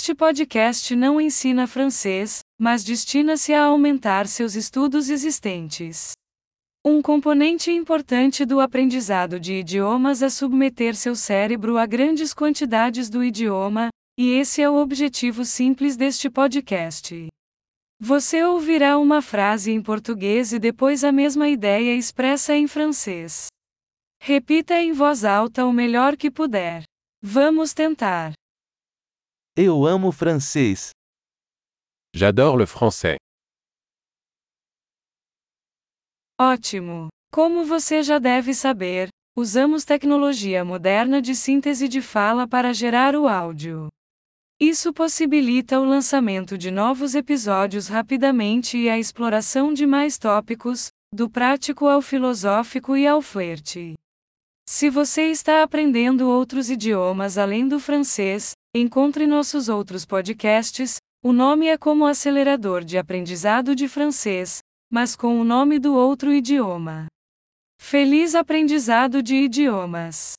Este podcast não ensina francês, mas destina-se a aumentar seus estudos existentes. Um componente importante do aprendizado de idiomas é submeter seu cérebro a grandes quantidades do idioma, e esse é o objetivo simples deste podcast. Você ouvirá uma frase em português e depois a mesma ideia expressa em francês. Repita em voz alta o melhor que puder. Vamos tentar. Eu amo francês. J'adore le français. Ótimo! Como você já deve saber, usamos tecnologia moderna de síntese de fala para gerar o áudio. Isso possibilita o lançamento de novos episódios rapidamente e a exploração de mais tópicos, do prático ao filosófico e ao flerte. Se você está aprendendo outros idiomas além do francês, encontre nossos outros podcasts. O nome é como acelerador de aprendizado de francês, mas com o nome do outro idioma. Feliz aprendizado de idiomas!